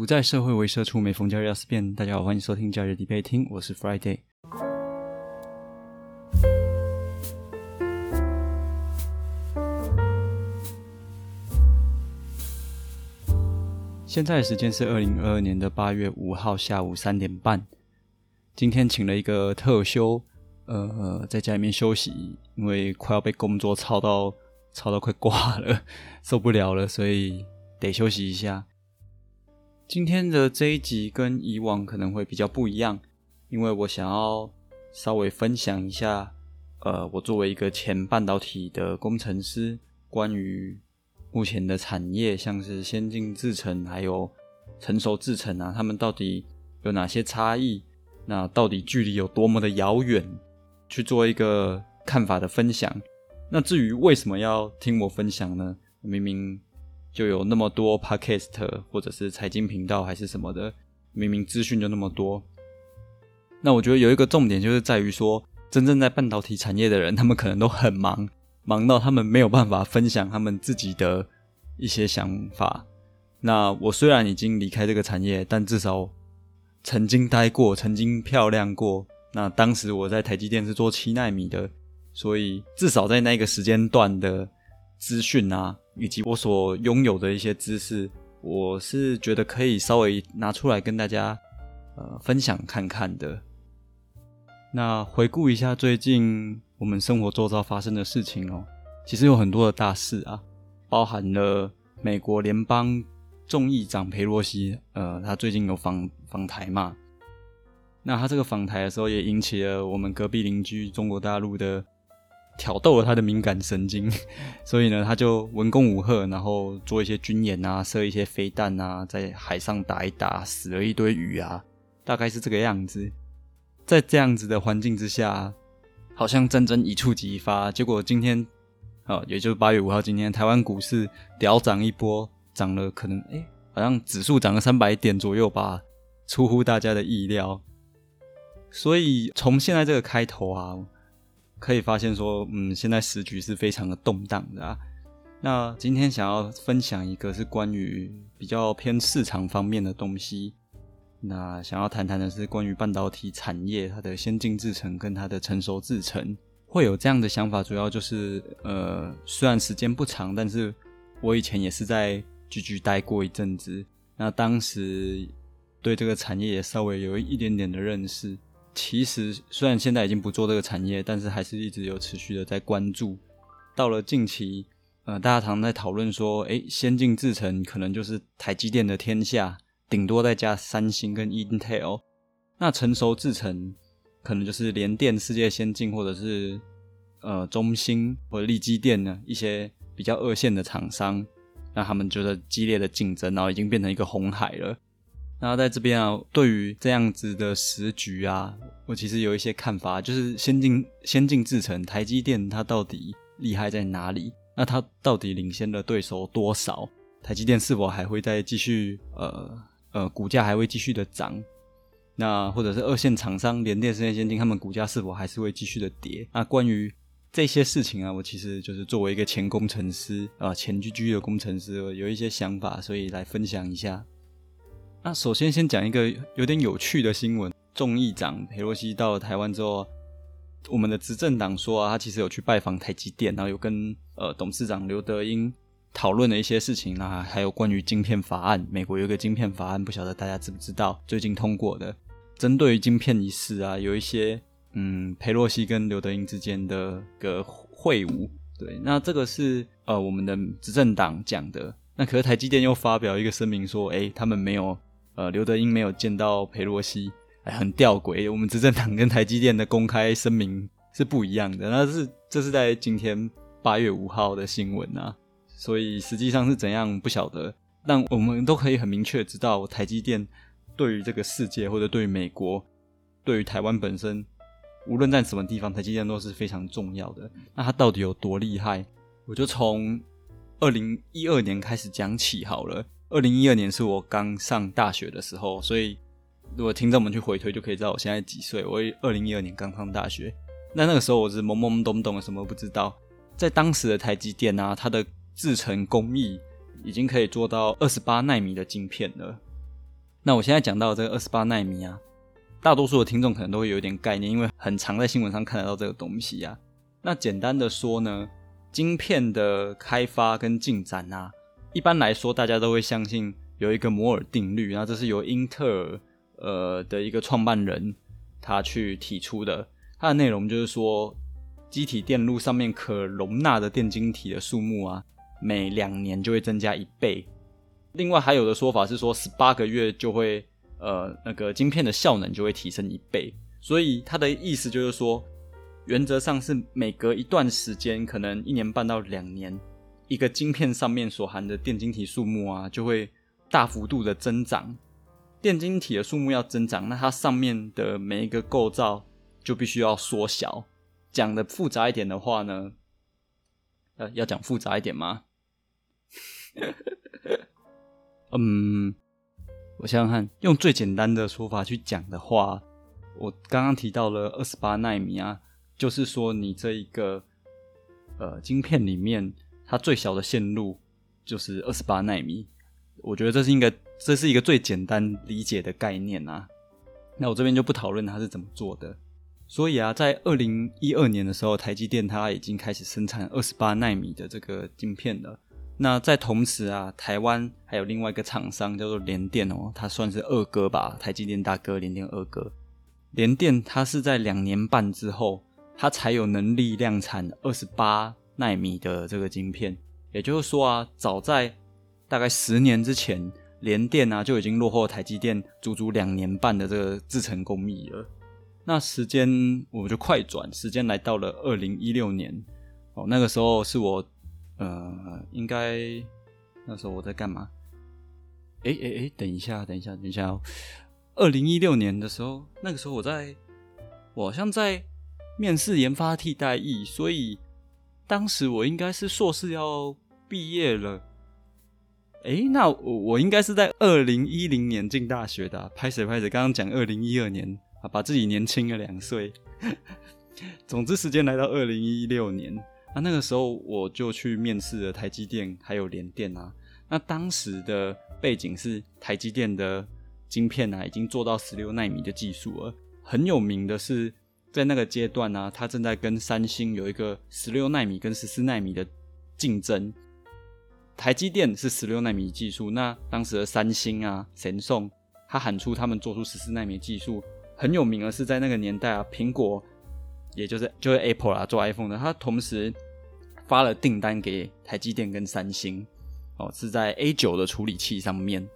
不在社会为社畜，每逢假日要思变。大家好，欢迎收听假日必备听，我是 Friday。现在的时间是二零二二年的八月五号下午三点半。今天请了一个特休，呃，在家里面休息，因为快要被工作操到操到快挂了，受不了了，所以得休息一下。今天的这一集跟以往可能会比较不一样，因为我想要稍微分享一下，呃，我作为一个前半导体的工程师，关于目前的产业，像是先进制程还有成熟制程啊，他们到底有哪些差异？那到底距离有多么的遥远？去做一个看法的分享。那至于为什么要听我分享呢？明明。就有那么多 podcast 或者是财经频道还是什么的，明明资讯就那么多。那我觉得有一个重点就是在于说，真正在半导体产业的人，他们可能都很忙，忙到他们没有办法分享他们自己的一些想法。那我虽然已经离开这个产业，但至少曾经待过，曾经漂亮过。那当时我在台积电是做七纳米的，所以至少在那个时间段的资讯啊。以及我所拥有的一些知识，我是觉得可以稍微拿出来跟大家呃分享看看的。那回顾一下最近我们生活周遭发生的事情哦，其实有很多的大事啊，包含了美国联邦众议长佩洛西，呃，他最近有访访台嘛？那他这个访台的时候，也引起了我们隔壁邻居中国大陆的。挑逗了他的敏感神经，所以呢，他就文攻武赫，然后做一些军演啊，射一些飞弹啊，在海上打一打，死了一堆鱼啊，大概是这个样子。在这样子的环境之下，好像战争一触即发。结果今天，哦，也就是八月五号，今天台湾股市屌涨一波，涨了可能哎，好像指数涨了三百点左右吧，出乎大家的意料。所以从现在这个开头啊。可以发现说，嗯，现在时局是非常的动荡的啊。那今天想要分享一个是关于比较偏市场方面的东西。那想要谈谈的是关于半导体产业它的先进制程跟它的成熟制程。会有这样的想法，主要就是呃，虽然时间不长，但是我以前也是在居居待过一阵子。那当时对这个产业也稍微有一点点的认识。其实虽然现在已经不做这个产业，但是还是一直有持续的在关注。到了近期，呃，大家常在讨论说，诶，先进制程可能就是台积电的天下，顶多再加三星跟 Intel。那成熟制程可能就是联电、世界先进，或者是呃中芯或者力基电呢一些比较二线的厂商，那他们觉得激烈的竞争，然后已经变成一个红海了。那在这边啊，对于这样子的时局啊，我其实有一些看法，就是先进先进制程，台积电它到底厉害在哪里？那它到底领先的对手多少？台积电是否还会再继续呃呃股价还会继续的涨？那或者是二线厂商联电、世界先进，他们股价是否还是会继续的跌？那关于这些事情啊，我其实就是作为一个前工程师啊，前居居的工程师，有一些想法，所以来分享一下。那首先先讲一个有点有趣的新闻：众议长佩洛西到了台湾之后，我们的执政党说啊，他其实有去拜访台积电，然后有跟呃董事长刘德英讨论了一些事情啊，还有关于晶片法案。美国有一个晶片法案，不晓得大家知不知道？最近通过的，针对于晶片一事啊，有一些嗯，佩洛西跟刘德英之间的个会晤。对，那这个是呃我们的执政党讲的。那可是台积电又发表一个声明说，哎，他们没有。呃，刘德英没有见到裴洛西，哎，很吊诡。我们执政党跟台积电的公开声明是不一样的。那是这是在今天八月五号的新闻啊，所以实际上是怎样不晓得。但我们都可以很明确知道，台积电对于这个世界，或者对于美国，对于台湾本身，无论在什么地方，台积电都是非常重要的。那它到底有多厉害？我就从二零一二年开始讲起好了。二零一二年是我刚上大学的时候，所以如果听众们去回推，就可以知道我现在几岁。我二零一二年刚上大学，那那个时候我是懵懵懂懂的，什么不知道。在当时的台积电啊，它的制程工艺已经可以做到二十八纳米的晶片了。那我现在讲到这个二十八纳米啊，大多数的听众可能都会有点概念，因为很常在新闻上看得到这个东西啊。那简单的说呢，晶片的开发跟进展啊，一般来说大家都会相信有一个摩尔定律，然后这是由英特尔呃的一个创办人他去提出的，它的内容就是说，机体电路上面可容纳的电晶体的数目啊，每两年就会增加一倍。另外还有的说法是说，十八个月就会，呃，那个晶片的效能就会提升一倍。所以它的意思就是说，原则上是每隔一段时间，可能一年半到两年，一个晶片上面所含的电晶体数目啊，就会大幅度的增长。电晶体的数目要增长，那它上面的每一个构造就必须要缩小。讲的复杂一点的话呢，呃，要讲复杂一点吗？嗯，我想想看，用最简单的说法去讲的话，我刚刚提到了二十八纳米啊，就是说你这一个呃晶片里面，它最小的线路就是二十八纳米。我觉得这是应该，这是一个最简单理解的概念啊。那我这边就不讨论它是怎么做的。所以啊，在二零一二年的时候，台积电它已经开始生产二十八纳米的这个晶片了。那在同时啊，台湾还有另外一个厂商叫做联电哦，它算是二哥吧，台积电大哥，联电二哥。联电它是在两年半之后，它才有能力量产二十八纳米的这个晶片。也就是说啊，早在大概十年之前，联电啊就已经落后台积电足足两年半的这个制程工艺了。那时间我们就快转，时间来到了二零一六年哦，那个时候是我。呃，应该那时候我在干嘛？哎哎哎，等一下，等一下，等一下哦。二零一六年的时候，那个时候我在，我好像在面试研发替代役，所以当时我应该是硕士要毕业了。哎，那我我应该是在二零一零年进大学的。拍谁拍谁？刚刚讲二零一二年啊，把自己年轻了两岁。总之，时间来到二零一六年。那那个时候我就去面试了台积电还有联电啊。那当时的背景是台积电的晶片啊，已经做到十六纳米的技术了。很有名的是，在那个阶段呢，它正在跟三星有一个十六纳米跟十四纳米的竞争。台积电是十六纳米技术，那当时的三星啊、神送，他喊出他们做出十四纳米技术。很有名的是，在那个年代啊，苹果。也就是就是 Apple 啦，做 iPhone 的，它同时发了订单给台积电跟三星，哦，是在 A 九的处理器上面。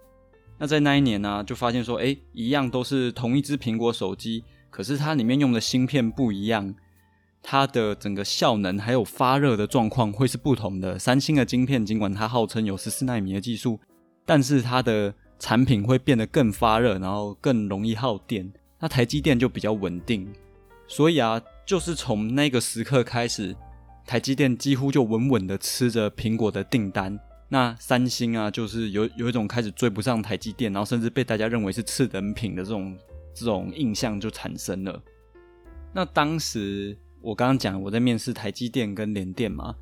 那在那一年呢，就发现说，哎，一样都是同一只苹果手机，可是它里面用的芯片不一样，它的整个效能还有发热的状况会是不同的。三星的晶片尽管它号称有十四纳米的技术，但是它的产品会变得更发热，然后更容易耗电。那台积电就比较稳定，所以啊。就是从那个时刻开始，台积电几乎就稳稳的吃着苹果的订单。那三星啊，就是有有一种开始追不上台积电，然后甚至被大家认为是次等品的这种这种印象就产生了。那当时我刚刚讲我在面试台积电跟联电嘛，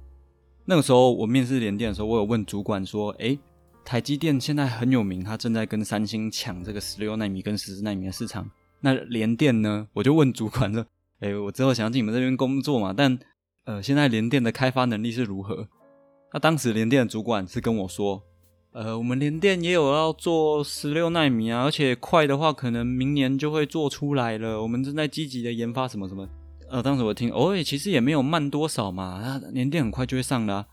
那个时候我面试联电的时候，我有问主管说：“诶，台积电现在很有名，它正在跟三星抢这个十六纳米跟十四纳米的市场。那联电呢？”我就问主管说。哎，我之后想要进你们这边工作嘛，但呃，现在联电的开发能力是如何？那当时联电的主管是跟我说，呃，我们联电也有要做十六纳米啊，而且快的话可能明年就会做出来了。我们正在积极的研发什么什么。呃，当时我听，哦，其实也没有慢多少嘛，那联电很快就会上了，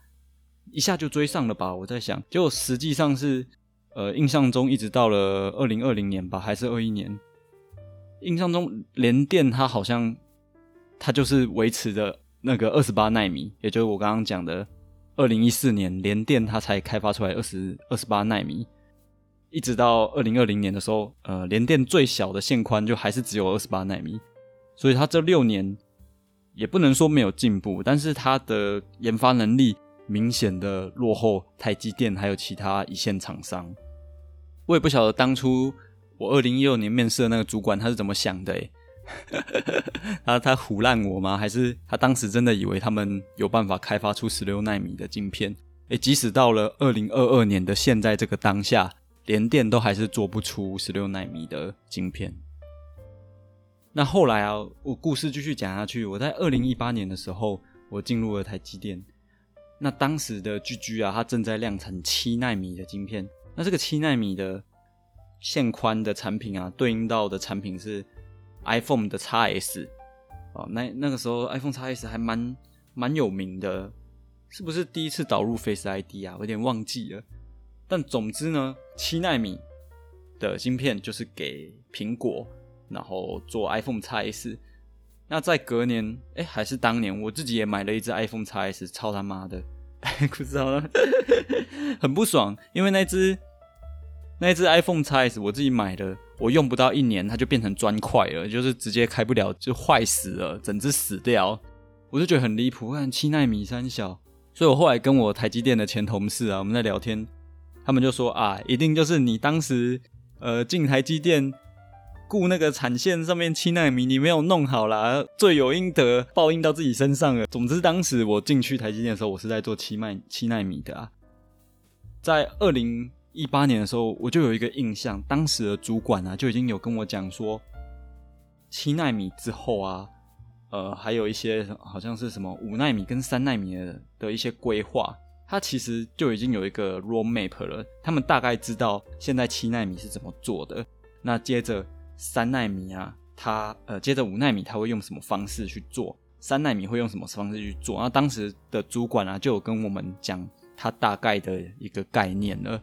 一下就追上了吧？我在想，结果实际上是，呃，印象中一直到了二零二零年吧，还是二一年？印象中联电它好像。它就是维持着那个二十八纳米，也就是我刚刚讲的，二零一四年联电它才开发出来二十二十八纳米，一直到二零二零年的时候，呃，联电最小的线宽就还是只有二十八纳米，所以它这六年也不能说没有进步，但是它的研发能力明显的落后台积电还有其他一线厂商。我也不晓得当初我二零一六年面试的那个主管他是怎么想的 他他唬烂我吗？还是他当时真的以为他们有办法开发出十六纳米的晶片？诶，即使到了二零二二年的现在这个当下，连电都还是做不出十六纳米的晶片。那后来啊，我故事继续讲下去，我在二零一八年的时候，我进入了台积电。那当时的 GG 啊，它正在量产七纳米的晶片。那这个七纳米的线宽的产品啊，对应到的产品是 iPhone 的 x S。哦，那那个时候 iPhone x S 还蛮蛮有名的，是不是第一次导入 Face ID 啊？我有点忘记了。但总之呢，七纳米的芯片就是给苹果，然后做 iPhone x S。那在隔年，哎，还是当年，我自己也买了一只 iPhone x S，超他妈的，不知道，很不爽，因为那只那一只 iPhone x S 我自己买的，我用不到一年，它就变成砖块了，就是直接开不了，就坏死了，整只死掉，我就觉得很离谱，看七纳米三小，所以我后来跟我台积电的前同事啊，我们在聊天，他们就说啊，一定就是你当时呃进台积电。顾那个产线上面七纳米，你没有弄好啦，罪有应得，报应到自己身上了。总之，当时我进去台积电的时候，我是在做七麦七纳米的啊。在二零一八年的时候，我就有一个印象，当时的主管啊就已经有跟我讲说，七纳米之后啊，呃，还有一些好像是什么五纳米跟三纳米的的一些规划，他其实就已经有一个 roadmap 了，他们大概知道现在七纳米是怎么做的。那接着。三纳米啊，它呃，接着五纳米，它会用什么方式去做？三纳米会用什么方式去做？那当时的主管啊，就有跟我们讲他大概的一个概念了。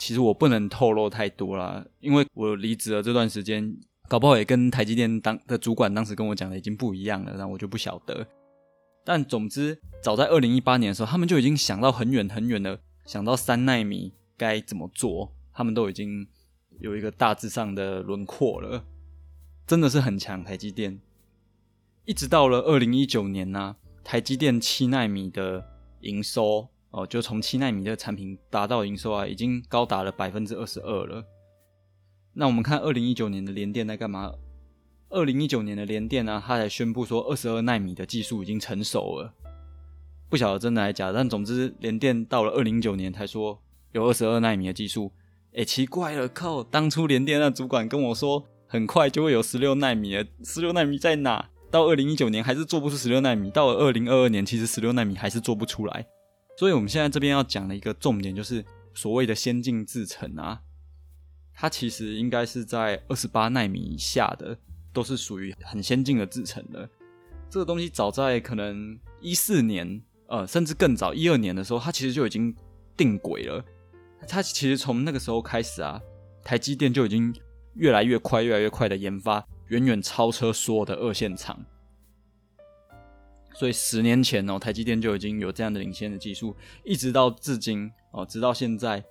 其实我不能透露太多了，因为我离职了这段时间，搞不好也跟台积电当的主管当时跟我讲的已经不一样了，那我就不晓得。但总之，早在二零一八年的时候，他们就已经想到很远很远的，想到三纳米该怎么做，他们都已经。有一个大致上的轮廓了，真的是很强。台积电一直到了二零一九年呢，台积电七纳米的营收哦，就从七纳米的产品达到营收啊，已经高达了百分之二十二了。那我们看二零一九年的联电在干嘛？二零一九年的联电呢，它才宣布说二十二纳米的技术已经成熟了，不晓得真的还是假。但总之，联电到了二零一九年才说有二十二纳米的技术。哎，奇怪了，靠！当初联电那主管跟我说，很快就会有十六纳米了。十六纳米在哪？到二零一九年还是做不出十六纳米，到了二零二二年，其实十六纳米还是做不出来。所以，我们现在这边要讲的一个重点，就是所谓的先进制程啊，它其实应该是在二十八纳米以下的，都是属于很先进的制程的。这个东西早在可能一四年，呃，甚至更早一二年的时候，它其实就已经定轨了。它其实从那个时候开始啊，台积电就已经越来越快、越来越快的研发，远远超车所有的二线厂。所以十年前哦，台积电就已经有这样的领先的技术，一直到至今哦，直到现在，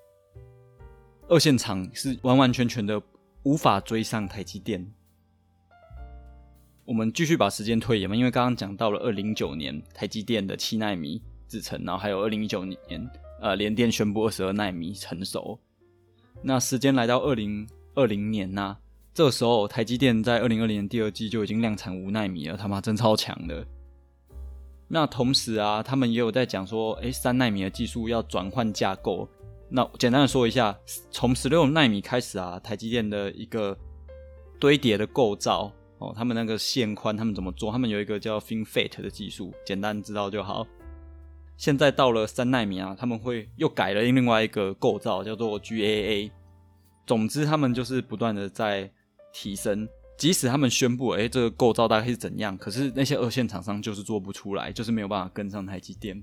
二线厂是完完全全的无法追上台积电。我们继续把时间推延嘛，因为刚刚讲到了二零一九年台积电的七纳米制程，然后还有二零一九年。呃，联电宣布二十二纳米成熟。那时间来到二零二零年呐，这时候台积电在二零二零年第二季就已经量产五纳米了，他妈真超强的。那同时啊，他们也有在讲说，哎，三纳米的技术要转换架构。那简单的说一下，从十六纳米开始啊，台积电的一个堆叠的构造哦，他们那个线宽他们怎么做？他们有一个叫 FinFET 的技术，简单知道就好。现在到了三纳米啊，他们会又改了另外一个构造，叫做 GAA。总之，他们就是不断的在提升。即使他们宣布，哎，这个构造大概是怎样，可是那些二线厂商就是做不出来，就是没有办法跟上台积电。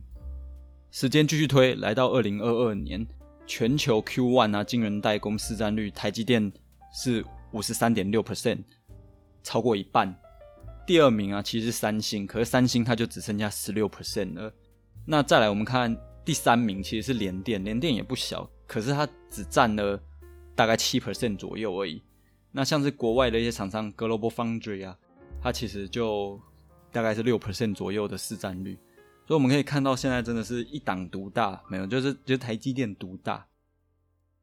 时间继续推，来到二零二二年，全球 Q one 啊，晶圆代工市占率，台积电是五十三点六 percent，超过一半。第二名啊，其实是三星，可是三星它就只剩下十六 percent 了。那再来，我们看第三名，其实是联电，联电也不小，可是它只占了大概七 percent 左右而已。那像是国外的一些厂商，Global Foundry 啊，它其实就大概是六 percent 左右的市占率。所以我们可以看到，现在真的是一党独大，没有，就是就是台积电独大。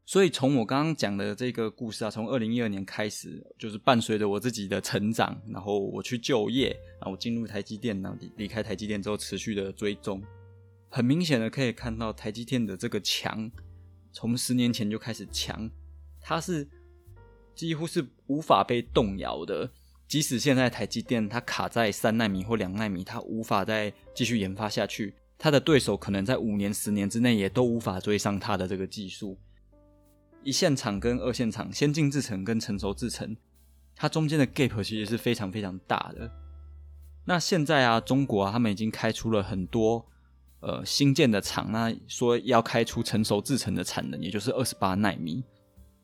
所以从我刚刚讲的这个故事啊，从二零一二年开始，就是伴随着我自己的成长，然后我去就业，然后我进入台积电，然后离离开台积电之后，持续的追踪。很明显的可以看到台积电的这个强，从十年前就开始强，它是几乎是无法被动摇的。即使现在台积电它卡在三纳米或两纳米，它无法再继续研发下去，它的对手可能在五年、十年之内也都无法追上它的这个技术。一线厂跟二线厂，先进制程跟成熟制程，它中间的 gap 其实是非常非常大的。那现在啊，中国啊，他们已经开出了很多呃新建的厂，那说要开出成熟制程的产能，也就是二十八纳米，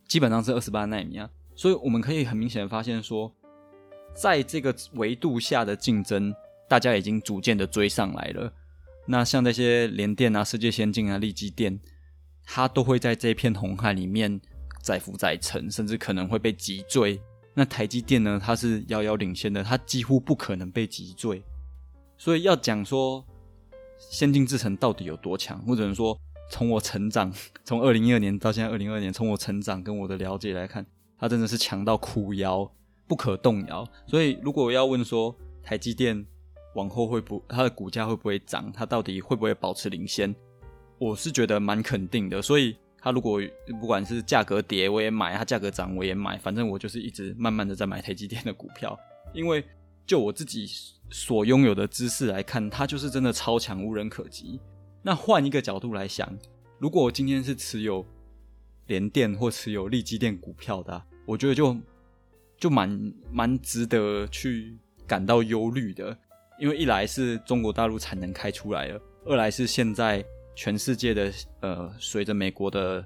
基本上是二十八纳米啊。所以我们可以很明显的发现说，在这个维度下的竞争，大家已经逐渐的追上来了。那像那些联电啊、世界先进啊、力基电，它都会在这片红海里面载浮载沉，甚至可能会被击坠。那台积电呢？它是遥遥领先的，它几乎不可能被击坠。所以要讲说先进制程到底有多强，或者说从我成长，从二零一二年到现在二零二年，从我成长跟我的了解来看，它真的是强到哭腰，不可动摇。所以如果要问说台积电往后会不它的股价会不会涨，它到底会不会保持领先，我是觉得蛮肯定的。所以。它如果不管是价格跌我也买，它价格涨我也买，反正我就是一直慢慢的在买台积电的股票。因为就我自己所拥有的知识来看，它就是真的超强，无人可及。那换一个角度来想，如果我今天是持有联电或持有利基电股票的，我觉得就就蛮蛮值得去感到忧虑的。因为一来是中国大陆产能开出来了，二来是现在。全世界的呃，随着美国的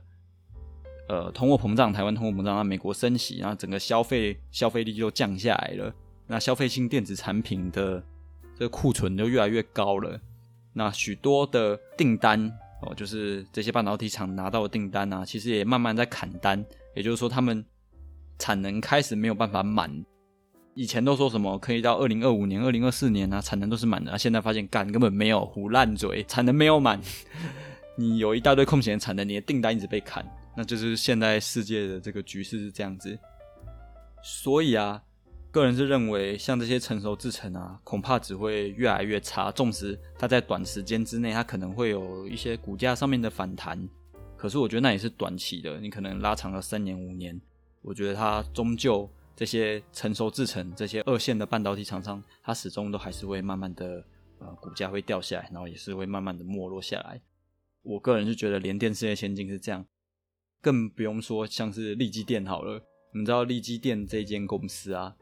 呃通货膨胀，台湾通货膨胀，那美国升息，然后整个消费消费力就降下来了。那消费性电子产品的这个库存就越来越高了。那许多的订单哦，就是这些半导体厂拿到的订单啊，其实也慢慢在砍单。也就是说，他们产能开始没有办法满。以前都说什么可以到二零二五年、二零二四年啊，产能都是满的。现在发现干根本没有，胡烂嘴，产能没有满。你有一大堆空闲产能，你的订单一直被砍，那就是现在世界的这个局势是这样子。所以啊，个人是认为，像这些成熟制程啊，恐怕只会越来越差。纵使它在短时间之内，它可能会有一些股价上面的反弹，可是我觉得那也是短期的。你可能拉长了三年、五年，我觉得它终究。这些成熟制成、这些二线的半导体厂商，它始终都还是会慢慢的，呃，股价会掉下来，然后也是会慢慢的没落下来。我个人是觉得联电世界先进是这样，更不用说像是利基电好了。你知道利基电这间公司啊，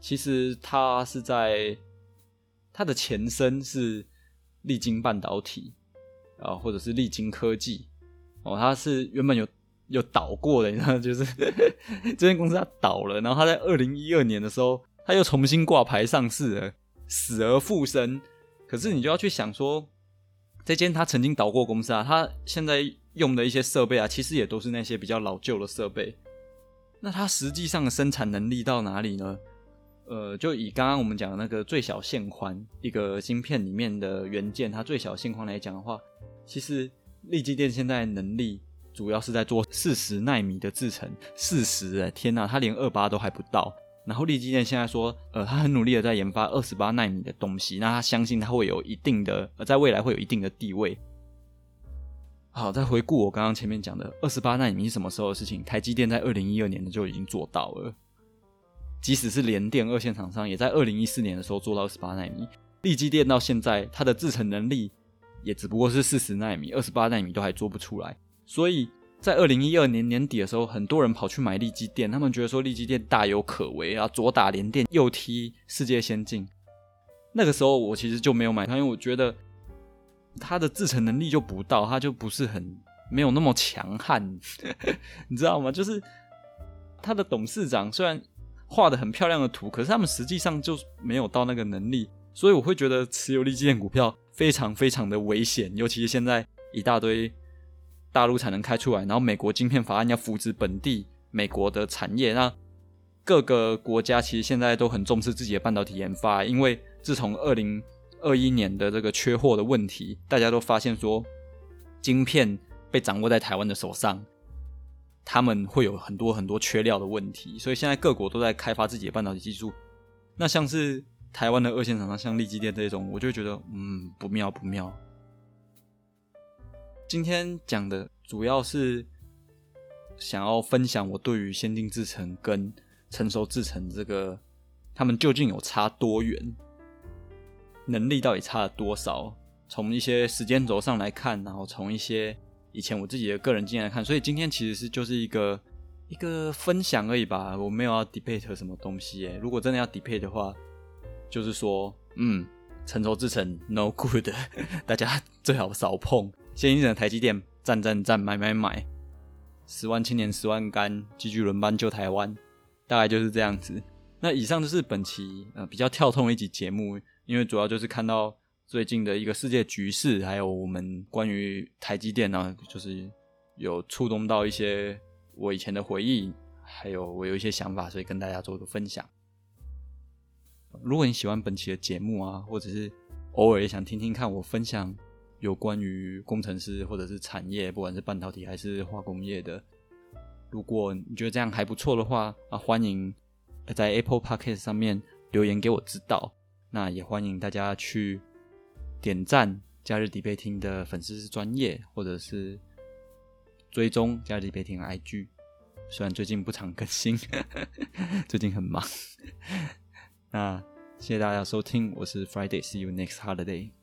其实它是在它的前身是利晶半导体啊，或者是利晶科技哦，它是原本有。有倒过的，你知道，就是 这间公司它倒了，然后它在二零一二年的时候，它又重新挂牌上市了，死而复生。可是你就要去想说，这间它曾经倒过公司啊，它现在用的一些设备啊，其实也都是那些比较老旧的设备。那它实际上的生产能力到哪里呢？呃，就以刚刚我们讲的那个最小线宽一个芯片里面的元件，它最小线宽来讲的话，其实立基电现在能力。主要是在做四十纳米的制程，四十哎，天呐，他连二八都还不到。然后立基电现在说，呃，他很努力的在研发二十八纳米的东西，那他相信他会有一定的，呃，在未来会有一定的地位。好，再回顾我刚刚前面讲的二十八纳米是什么时候的事情？台积电在二零一二年就已经做到了，即使是联电二线厂商，也在二零一四年的时候做到二十八纳米。立基电到现在，它的制程能力也只不过是四十纳米，二十八纳米都还做不出来。所以在二零一二年年底的时候，很多人跑去买利基电，他们觉得说利基电大有可为啊，左打连电，右踢世界先进。那个时候我其实就没有买它，因为我觉得它的制成能力就不到，它就不是很没有那么强悍，你知道吗？就是他的董事长虽然画的很漂亮的图，可是他们实际上就没有到那个能力，所以我会觉得持有利基电股票非常非常的危险，尤其是现在一大堆。大陆才能开出来，然后美国晶片法案要扶植本地美国的产业，那各个国家其实现在都很重视自己的半导体研发，因为自从二零二一年的这个缺货的问题，大家都发现说晶片被掌握在台湾的手上，他们会有很多很多缺料的问题，所以现在各国都在开发自己的半导体技术。那像是台湾的二线厂商，像立基电这种，我就觉得嗯不妙不妙。今天讲的主要是想要分享我对于先进制程跟成熟制程这个，他们究竟有差多远，能力到底差了多少？从一些时间轴上来看，然后从一些以前我自己的个人经验来看，所以今天其实是就是一个一个分享而已吧，我没有要 debate 什么东西。诶，如果真的要 debate 的话，就是说，嗯，成熟制程 no good，大家最好少碰。先进的台积电，赞赞赞，买买买，十万青年十万干，继续轮班救台湾，大概就是这样子。那以上就是本期呃比较跳痛的一集节目，因为主要就是看到。最近的一个世界局势，还有我们关于台积电呢，就是有触动到一些我以前的回忆，还有我有一些想法，所以跟大家做个分享。如果你喜欢本期的节目啊，或者是偶尔也想听听看我分享有关于工程师或者是产业，不管是半导体还是化工业的，如果你觉得这样还不错的话啊，欢迎在 Apple Podcast 上面留言给我知道。那也欢迎大家去。点赞假日迪贝听的粉丝是专业，或者是追踪假日迪贝听 IG，虽然最近不常更新，最近很忙。那谢谢大家收听，我是 Friday，See you next holiday。